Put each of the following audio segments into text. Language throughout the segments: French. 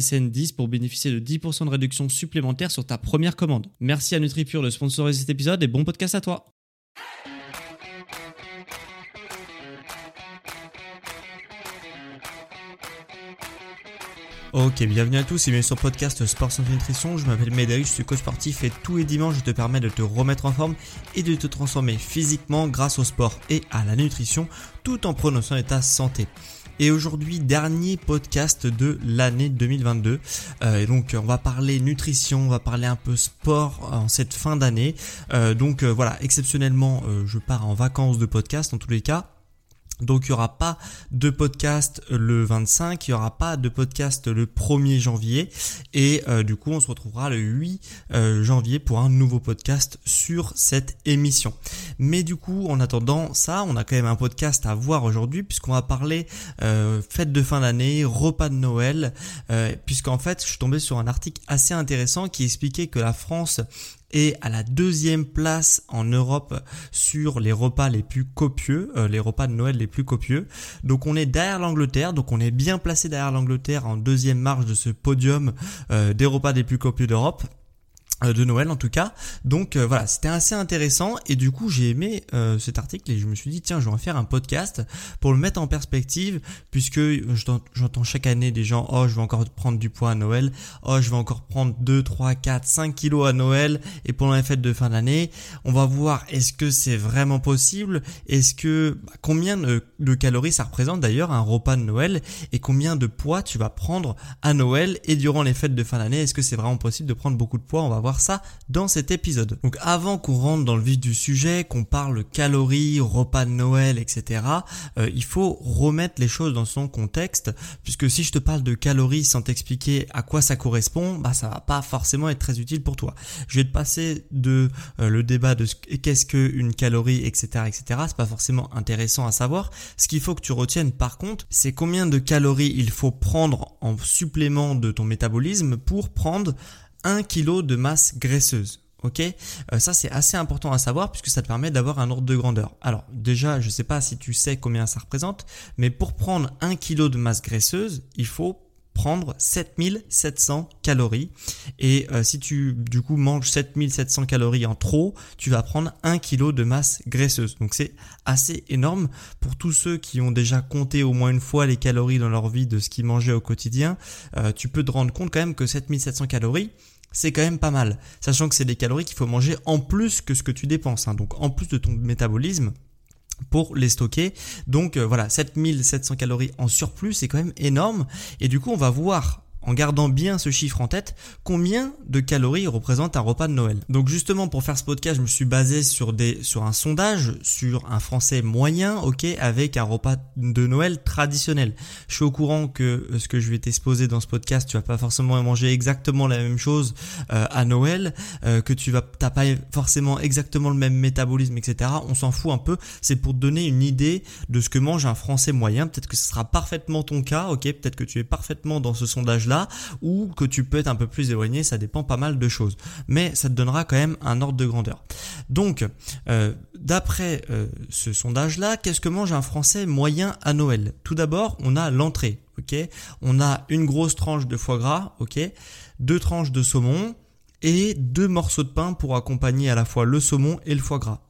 SSN 10 pour bénéficier de 10% de réduction supplémentaire sur ta première commande. Merci à NutriPure de sponsoriser cet épisode et bon podcast à toi. Ok, bienvenue à tous et bienvenue sur le podcast Sport Santé Nutrition. Je m'appelle Médéric, je suis coach sportif et tous les dimanches je te permets de te remettre en forme et de te transformer physiquement grâce au sport et à la nutrition tout en de ta santé. Et aujourd'hui, dernier podcast de l'année 2022. Euh, et donc, on va parler nutrition, on va parler un peu sport en cette fin d'année. Euh, donc euh, voilà, exceptionnellement, je pars en vacances de podcast en tous les cas. Donc il n'y aura pas de podcast le 25, il n'y aura pas de podcast le 1er janvier et euh, du coup on se retrouvera le 8 euh, janvier pour un nouveau podcast sur cette émission. Mais du coup en attendant ça, on a quand même un podcast à voir aujourd'hui puisqu'on va parler euh, fête de fin d'année, repas de Noël, puisqu'en fait je suis tombé sur un article assez intéressant qui expliquait que la France et à la deuxième place en Europe sur les repas les plus copieux, euh, les repas de Noël les plus copieux. Donc on est derrière l'Angleterre, donc on est bien placé derrière l'Angleterre en deuxième marche de ce podium euh, des repas les plus copieux d'Europe. Euh, de Noël en tout cas. Donc euh, voilà, c'était assez intéressant. Et du coup j'ai aimé euh, cet article et je me suis dit tiens je vais en faire un podcast pour le mettre en perspective puisque j'entends chaque année des gens oh je vais encore prendre du poids à Noël, oh je vais encore prendre 2, 3, 4, 5 kilos à Noël. Et pendant les fêtes de fin d'année. On va voir est-ce que c'est vraiment possible, est-ce que bah, combien de, de calories ça représente d'ailleurs un repas de Noël? Et combien de poids tu vas prendre à Noël et durant les fêtes de fin d'année, est-ce que c'est vraiment possible de prendre beaucoup de poids? On va voir ça dans cet épisode. Donc avant qu'on rentre dans le vif du sujet, qu'on parle calories, repas de Noël, etc., euh, il faut remettre les choses dans son contexte, puisque si je te parle de calories sans t'expliquer à quoi ça correspond, bah ça va pas forcément être très utile pour toi. Je vais te passer de euh, le débat de qu'est-ce qu'une calorie, etc., etc. C'est pas forcément intéressant à savoir. Ce qu'il faut que tu retiennes par contre, c'est combien de calories il faut prendre en supplément de ton métabolisme pour prendre 1 kg de masse graisseuse. Ok, euh, ça c'est assez important à savoir puisque ça te permet d'avoir un ordre de grandeur. Alors déjà, je ne sais pas si tu sais combien ça représente, mais pour prendre 1 kg de masse graisseuse, il faut prendre 7700 calories et euh, si tu du coup manges 7700 calories en trop, tu vas prendre 1 kg de masse graisseuse. Donc c'est assez énorme pour tous ceux qui ont déjà compté au moins une fois les calories dans leur vie de ce qu'ils mangeaient au quotidien. Euh, tu peux te rendre compte quand même que 7700 calories c'est quand même pas mal. Sachant que c'est des calories qu'il faut manger en plus que ce que tu dépenses. Hein. Donc en plus de ton métabolisme pour les stocker. Donc euh, voilà, 7700 calories en surplus, c'est quand même énorme. Et du coup, on va voir en gardant bien ce chiffre en tête, combien de calories représente un repas de Noël. Donc justement pour faire ce podcast, je me suis basé sur des sur un sondage sur un français moyen, OK, avec un repas de Noël traditionnel. Je suis au courant que euh, ce que je vais t'exposer dans ce podcast, tu vas pas forcément manger exactement la même chose euh, à Noël, euh, que tu vas t'as pas forcément exactement le même métabolisme, etc. On s'en fout un peu. C'est pour te donner une idée de ce que mange un français moyen. Peut-être que ce sera parfaitement ton cas, OK, peut-être que tu es parfaitement dans ce sondage là ou que tu peux être un peu plus éloigné, ça dépend pas mal de choses. Mais ça te donnera quand même un ordre de grandeur. Donc, euh, d'après euh, ce sondage-là, qu'est-ce que mange un Français moyen à Noël? Tout d'abord, on a l'entrée, On a une grosse tranche de foie gras, ok? Deux tranches de saumon et deux morceaux de pain pour accompagner à la fois le saumon et le foie gras,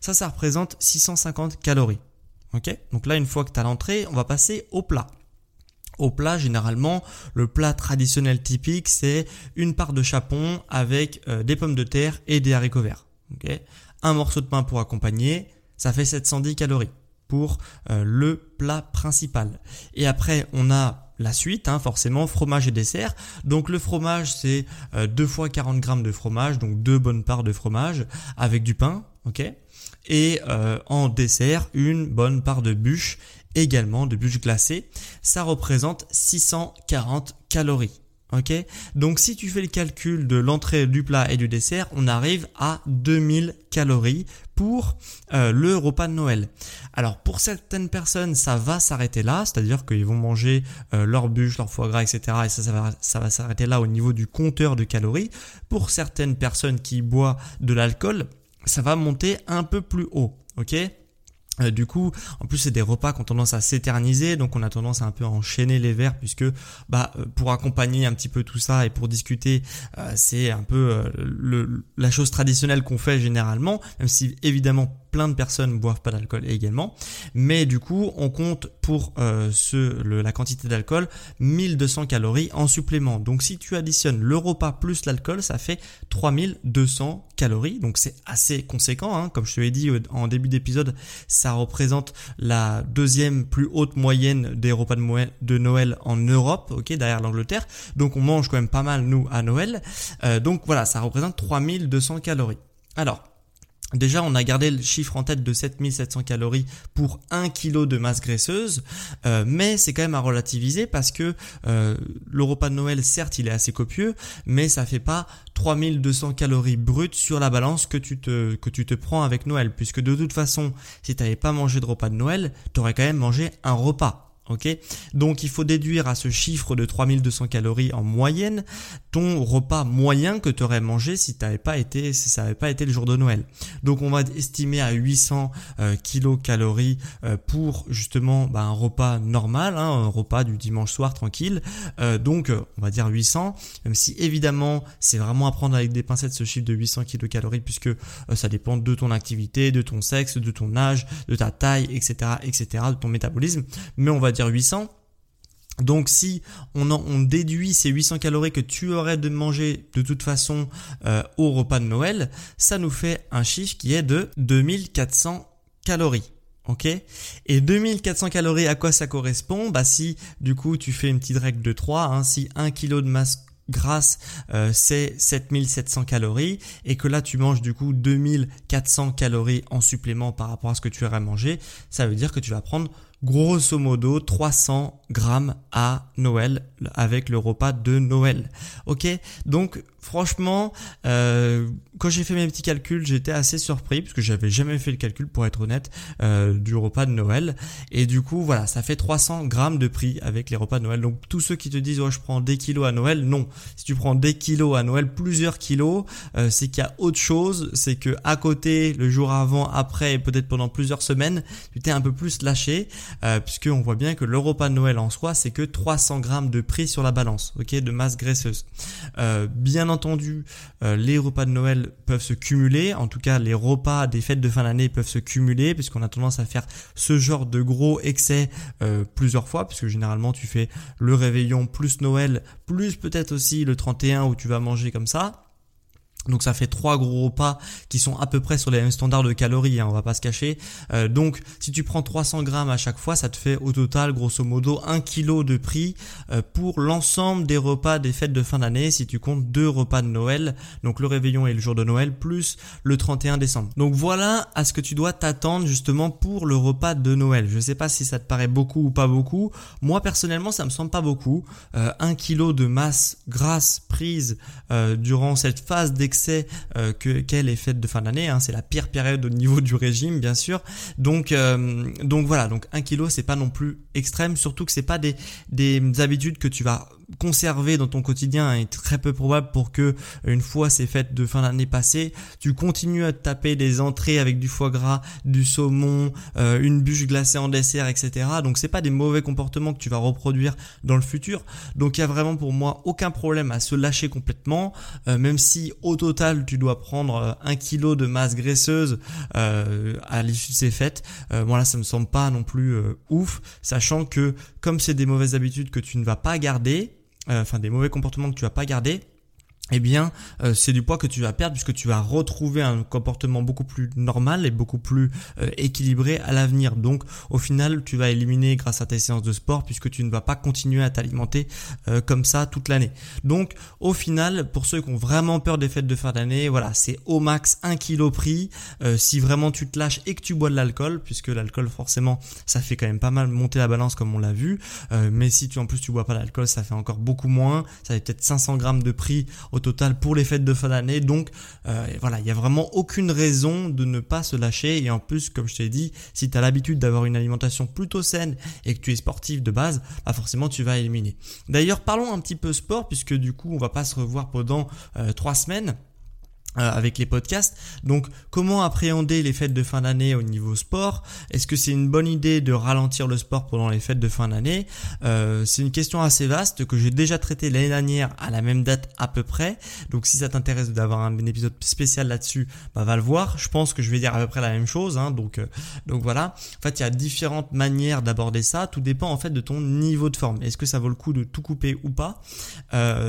Ça, ça représente 650 calories. Donc là, une fois que tu as l'entrée, on va passer au plat. Au plat, généralement, le plat traditionnel typique, c'est une part de chapon avec euh, des pommes de terre et des haricots verts. un morceau de pain pour accompagner, ça fait 710 calories pour euh, le plat principal. Et après, on a la suite, hein, forcément, fromage et dessert. Donc le fromage, c'est euh, deux fois 40 grammes de fromage, donc deux bonnes parts de fromage avec du pain, ok? Et euh, en dessert, une bonne part de bûche, également de bûche glacée. Ça représente 640 calories. Ok, donc si tu fais le calcul de l'entrée du plat et du dessert, on arrive à 2000 calories pour euh, le repas de Noël. Alors pour certaines personnes, ça va s'arrêter là, c'est-à-dire qu'ils vont manger euh, leur bûche, leur foie gras, etc. Et ça, ça va, ça va s'arrêter là au niveau du compteur de calories. Pour certaines personnes qui boivent de l'alcool, ça va monter un peu plus haut. Ok? Euh, du coup, en plus c'est des repas qui ont tendance à s'éterniser, donc on a tendance à un peu enchaîner les verres puisque bah euh, pour accompagner un petit peu tout ça et pour discuter, euh, c'est un peu la chose traditionnelle qu'on fait généralement, même si évidemment plein de personnes boivent pas d'alcool également. Mais du coup, on compte pour euh, ce, la quantité d'alcool 1200 calories en supplément. Donc si tu additionnes le repas plus l'alcool, ça fait 3200 calories. Donc c'est assez conséquent. Hein. Comme je te l'ai dit en début d'épisode, ça représente la deuxième plus haute moyenne des repas de, Noël en Europe, ok, derrière l'Angleterre. Donc on mange quand même pas mal nous à Noël. Euh, donc voilà, ça représente 3200 calories. Alors, Déjà, on a gardé le chiffre en tête de 7700 calories pour 1 kg de masse graisseuse, euh, mais c'est quand même à relativiser parce que euh, le repas de Noël, certes, il est assez copieux, mais ça fait pas 3200 calories brutes sur la balance que tu te que tu te prends avec Noël, puisque de toute façon, si tu n'avais pas mangé de repas de Noël, tu aurais quand même mangé un repas. Ok, donc il faut déduire à ce chiffre de 3200 calories en moyenne ton repas moyen que tu aurais mangé si t'avais pas été si ça n'avait pas été le jour de Noël. Donc on va estimer à 800 euh, kilocalories euh, pour justement bah, un repas normal, hein, un repas du dimanche soir tranquille. Euh, donc on va dire 800, même si évidemment c'est vraiment à prendre avec des pincettes ce chiffre de 800 kilocalories puisque ça dépend de ton activité, de ton sexe, de ton âge, de ta taille, etc., etc., de ton métabolisme. Mais on va 800. Donc si on, on, déduit ces 800 calories que tu aurais de manger de toute façon euh, au repas de Noël, ça nous fait un chiffre qui est de 2400 calories. Ok? Et 2400 calories, à quoi ça correspond? Bah si du coup tu fais une petite règle de 3, hein, si 1 kg de masse grasse euh, c'est 7700 calories et que là tu manges du coup 2400 calories en supplément par rapport à ce que tu aurais mangé, ça veut dire que tu vas prendre grosso modo 300 grammes à Noël avec le repas de Noël. Ok, donc franchement, euh, quand j'ai fait mes petits calculs, j'étais assez surpris parce que j'avais jamais fait le calcul pour être honnête euh, du repas de Noël. Et du coup, voilà, ça fait 300 grammes de prix avec les repas de Noël. Donc tous ceux qui te disent oh je prends des kilos à Noël, non. Si tu prends des kilos à Noël, plusieurs kilos, euh, c'est qu'il y a autre chose. C'est que à côté, le jour avant, après et peut-être pendant plusieurs semaines, tu t'es un peu plus lâché euh, puisque on voit bien que le repas de Noël en soi, c'est que 300 grammes de prix sur la balance, ok, de masse graisseuse. Euh, bien entendu, euh, les repas de Noël peuvent se cumuler. En tout cas, les repas des fêtes de fin d'année peuvent se cumuler puisqu'on a tendance à faire ce genre de gros excès euh, plusieurs fois puisque généralement tu fais le réveillon plus Noël plus peut-être aussi le 31 où tu vas manger comme ça. Donc ça fait trois gros repas qui sont à peu près sur les mêmes standards de calories, hein, on va pas se cacher. Euh, donc si tu prends 300 grammes à chaque fois, ça te fait au total grosso modo 1 kg de prix euh, pour l'ensemble des repas des fêtes de fin d'année si tu comptes deux repas de Noël, donc le réveillon et le jour de Noël, plus le 31 décembre. Donc voilà à ce que tu dois t'attendre justement pour le repas de Noël. Je sais pas si ça te paraît beaucoup ou pas beaucoup. Moi personnellement ça me semble pas beaucoup. Euh, 1 kg de masse grasse prise euh, durant cette phase d'excès euh, que qu'est les fêtes de fin d'année. Hein. c'est la pire période au niveau du régime, bien sûr. Donc euh, donc voilà, donc un kilo c'est pas non plus extrême, surtout que c'est pas des des habitudes que tu vas conserver dans ton quotidien est très peu probable pour que une fois ces fêtes de fin d'année passées, tu continues à te taper des entrées avec du foie gras, du saumon, euh, une bûche glacée en dessert, etc. Donc c'est pas des mauvais comportements que tu vas reproduire dans le futur. Donc il y a vraiment pour moi aucun problème à se lâcher complètement, euh, même si au total tu dois prendre euh, un kilo de masse graisseuse à l'issue de ces fêtes. voilà, ça me semble pas non plus ouf, sachant que comme c'est des mauvaises habitudes que tu ne vas pas garder, euh, enfin des mauvais comportements que tu vas pas garder, eh bien, euh, c'est du poids que tu vas perdre puisque tu vas retrouver un comportement beaucoup plus normal et beaucoup plus euh, équilibré à l'avenir. Donc, au final, tu vas éliminer grâce à tes séances de sport puisque tu ne vas pas continuer à t'alimenter euh, comme ça toute l'année. Donc, au final, pour ceux qui ont vraiment peur des fêtes de fin d'année, voilà, c'est au max 1 kg pris. si vraiment tu te lâches et que tu bois de l'alcool, puisque l'alcool forcément, ça fait quand même pas mal monter la balance comme on l'a vu. mais si tu en plus tu bois pas d'alcool, ça fait encore beaucoup moins. Ça fait peut-être 500 grammes de prix au total pour les fêtes de fin d'année. Donc euh, voilà, il n'y a vraiment aucune raison de ne pas se lâcher. Et en plus, comme je t'ai dit, si tu as l'habitude d'avoir une alimentation plutôt saine et que tu es sportif de base, bah forcément tu vas éliminer. D'ailleurs, parlons un petit peu sport, puisque du coup on va pas se revoir pendant euh, trois semaines. Euh, avec les podcasts. Donc comment appréhender les fêtes de fin d'année au niveau sport? Est-ce que c'est une bonne idée de ralentir le sport pendant les fêtes de fin d'année? Euh, C'est une question assez vaste que j'ai déjà traitée l'année dernière à la même date à peu près. Donc si ça t'intéresse d'avoir un, épisode spécial là-dessus, bah, va le voir. Je pense que je vais dire à peu près la même chose. Hein, donc euh, donc voilà. En fait, il y a différentes manières d'aborder ça. Tout dépend en fait de ton niveau de forme. Est-ce que ça vaut le coup de tout couper ou pas?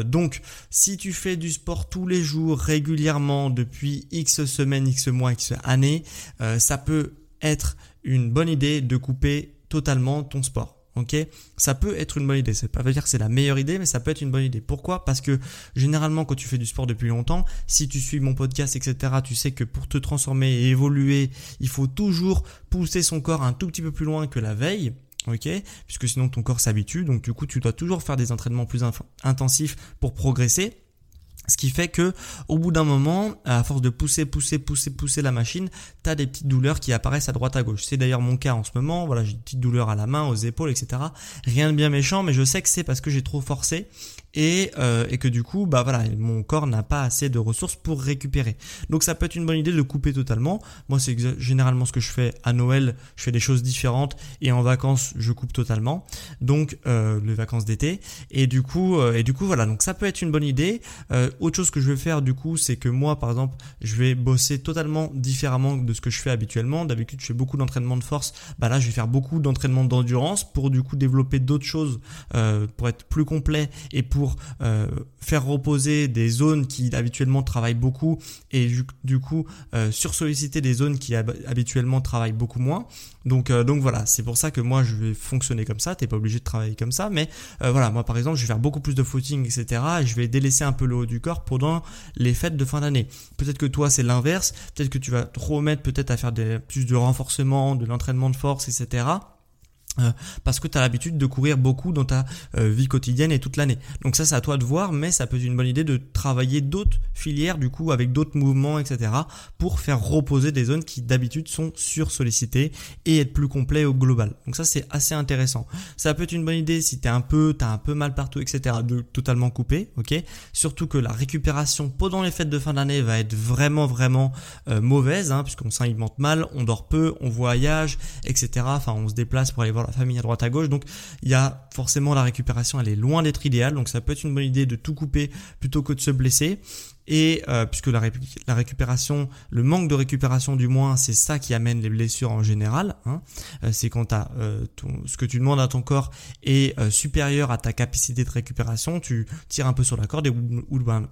Donc si tu fais du sport tous les jours régulièrement depuis X semaines, X mois, X années, euh, ça peut être une bonne idée de couper totalement ton sport. Ok, ça peut être une bonne idée. Ça pas veut dire que c'est la meilleure idée, mais ça peut être une bonne idée. Pourquoi? Parce que généralement, quand tu fais du sport depuis longtemps, si tu suis mon podcast, etc., tu sais que pour te transformer et évoluer, il faut toujours pousser son corps un tout petit peu plus loin que la veille ok? Puisque sinon ton corps s'habitue, donc du coup tu dois toujours faire des entraînements plus intensifs pour progresser. Ce qui fait que au bout d'un moment, à force de pousser, pousser, pousser, pousser la machine, tu as des petites douleurs qui apparaissent à droite à gauche. C'est d'ailleurs mon cas en ce moment. Voilà, j'ai des petites douleurs à la main, aux épaules, etc. Rien de bien méchant, mais je sais que c'est parce que j'ai trop forcé et, euh, et que du coup, bah voilà, mon corps n'a pas assez de ressources pour récupérer. Donc ça peut être une bonne idée de couper totalement. Moi, c'est généralement ce que je fais à Noël. Je fais des choses différentes et en vacances, je coupe totalement. Donc euh, les vacances d'été et du coup euh, et du coup voilà. Donc ça peut être une bonne idée. Autre chose que je vais faire du coup, c'est que moi, par exemple, je vais bosser totalement différemment de ce que je fais habituellement. D'habitude, je fais beaucoup d'entraînement de force. Bah là, je vais faire beaucoup d'entraînement d'endurance pour du coup développer d'autres choses pour être plus complet et pour euh, faire reposer des zones qui habituellement travaillent beaucoup et du, coup euh, sursolliciter des zones qui habituellement travaillent beaucoup moins. Donc, euh, donc voilà, c'est pour ça que moi je vais fonctionner comme ça. T'es pas obligé de travailler comme ça, mais voilà, moi par exemple, je vais faire beaucoup plus de footing, etc. Et je vais délaisser un peu le haut du corps pendant les fêtes de fin d'année. Peut-être que toi c'est l'inverse. Peut-être que tu vas te remettre peut-être à faire plus de renforcement, de l'entraînement de force, etc. Euh, parce que tu as l'habitude de courir beaucoup dans ta euh, vie quotidienne et toute l'année. Donc ça c'est à toi de voir, mais ça peut être une bonne idée de travailler d'autres filières du coup avec d'autres mouvements, etc. pour faire reposer des zones qui d'habitude sont sur-sollicitées et être plus complet au global. Donc ça c'est assez intéressant. Ça peut être une bonne idée si t'es un peu, t'as un peu mal partout, etc. de totalement couper, ok? Surtout que la récupération pendant les fêtes de fin d'année va être vraiment vraiment euh, mauvaise, hein, puisqu'on s'alimente mal, on dort peu, on voyage, etc. Enfin on se déplace pour aller voir la famille à droite à gauche. Donc il y a forcément la récupération, elle est loin d'être idéale. Donc ça peut être une bonne idée de tout couper plutôt que de se blesser. Et euh, puisque la, récupération, le manque de récupération du moins, c'est ça qui amène les blessures en général. Hein. Euh, c'est quand as, euh, ce que tu demandes à ton corps est supérieur à ta capacité de récupération, tu tires un peu sur la corde et au,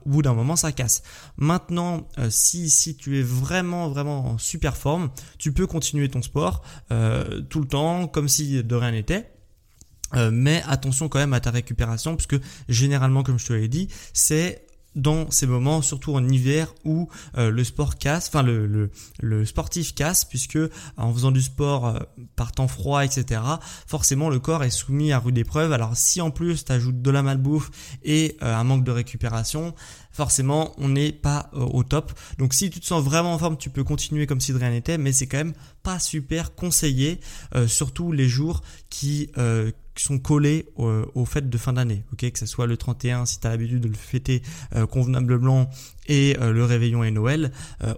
bout d'un moment ça casse. Maintenant, si, si tu es vraiment vraiment en super forme, tu peux continuer ton sport tout le temps comme si de rien n'était. mais attention quand même à ta récupération puisque généralement comme je te l'ai dit c'est dans ces moments, surtout en hiver où euh, le sport casse, enfin le, le, sportif casse, puisque en faisant du sport euh, par temps froid, etc., forcément le corps est soumis à rude épreuve. Alors si en plus tu ajoutes de la malbouffe et euh, un manque de récupération, forcément on n'est pas au top. Donc si tu te sens vraiment en forme, tu peux continuer comme si de rien n'était, mais c'est quand même pas super conseillé, surtout les jours qui sont collés aux, fêtes de fin d'année. Ok, que ce soit le 31 si tu as l'habitude de le fêter convenablement et le réveillon et Noël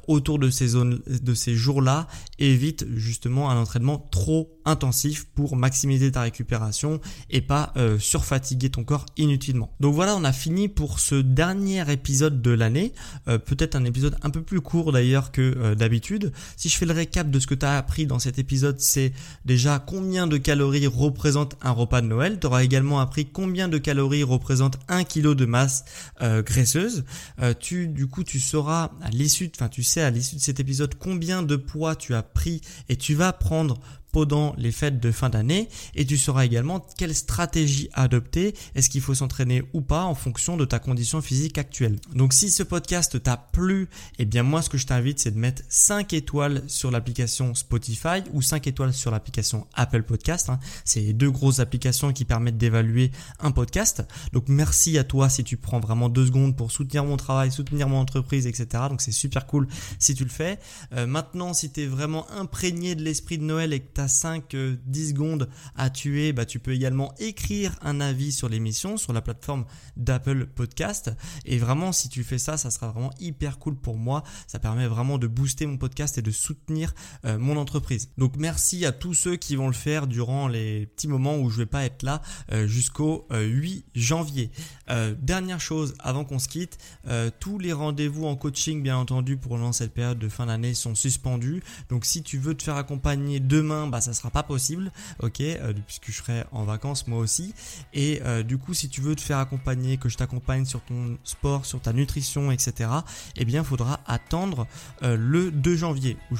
autour de ces de ces jours-là évite justement un entraînement trop intensif pour maximiser ta récupération et pas surfatiguer ton corps inutilement. Donc voilà, on a fini pour ce dernier épisode de l'année, peut-être un épisode un peu plus court d'ailleurs que d'habitude. Si je fais le récap de ce que tu as appris dans cet épisode, c'est déjà combien de calories représente un repas de Noël. Tu auras également appris combien de calories représente un kilo de masse euh, graisseuse. Euh, tu, du coup, tu sauras à l'issue, enfin, tu sais à l'issue de cet épisode combien de poids tu as pris et tu vas prendre pendant les fêtes de fin d'année et tu sauras également quelle stratégie adopter, est-ce qu'il faut s'entraîner ou pas en fonction de ta condition physique actuelle. Donc si ce podcast t'a plu, eh bien moi ce que je t'invite c'est de mettre 5 étoiles sur l'application Spotify ou 5 étoiles sur l'application Apple Podcast. Hein. C'est les deux grosses applications qui permettent d'évaluer un podcast. Donc merci à toi si tu prends vraiment deux secondes pour soutenir mon travail, soutenir mon entreprise, etc. Donc c'est super cool si tu le fais. Euh, maintenant si tu es vraiment imprégné de l'esprit de Noël et que tu 5-10 euh, secondes à tuer, bah, tu peux également écrire un avis sur l'émission sur la plateforme d'Apple Podcast. Et vraiment, si tu fais ça, ça sera vraiment hyper cool pour moi. Ça permet vraiment de booster mon podcast et de soutenir euh, mon entreprise. Donc merci à tous ceux qui vont le faire durant les petits moments où je vais pas être là euh, jusqu'au 8 janvier. dernière chose avant qu'on se quitte, tous les rendez-vous en coaching, bien entendu, pour cette période de fin d'année sont suspendus. Donc si tu veux te faire accompagner demain, bah, ça sera pas possible, ok, euh, puisque je serai en vacances moi aussi. Et euh, du coup, si tu veux te faire accompagner, que je t'accompagne sur ton sport, sur ta nutrition, etc., eh bien, faudra attendre euh, le 2 janvier où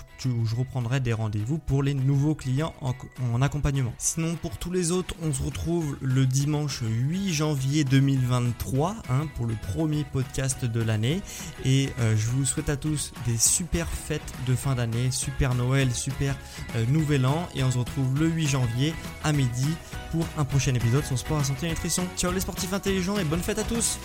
je, reprendrai des rendez-vous pour les nouveaux clients en, accompagnement. Sinon, pour tous les autres, on se retrouve le dimanche 8 janvier 2023 hein, pour le premier podcast de l'année. Et je vous souhaite à tous des super fêtes de fin d'année, super Noël, super Nouvel An et on se retrouve le 8 janvier à midi pour un prochain épisode sur Sport à Santé et Nutrition. Ciao les sportifs intelligents et bonne fête à tous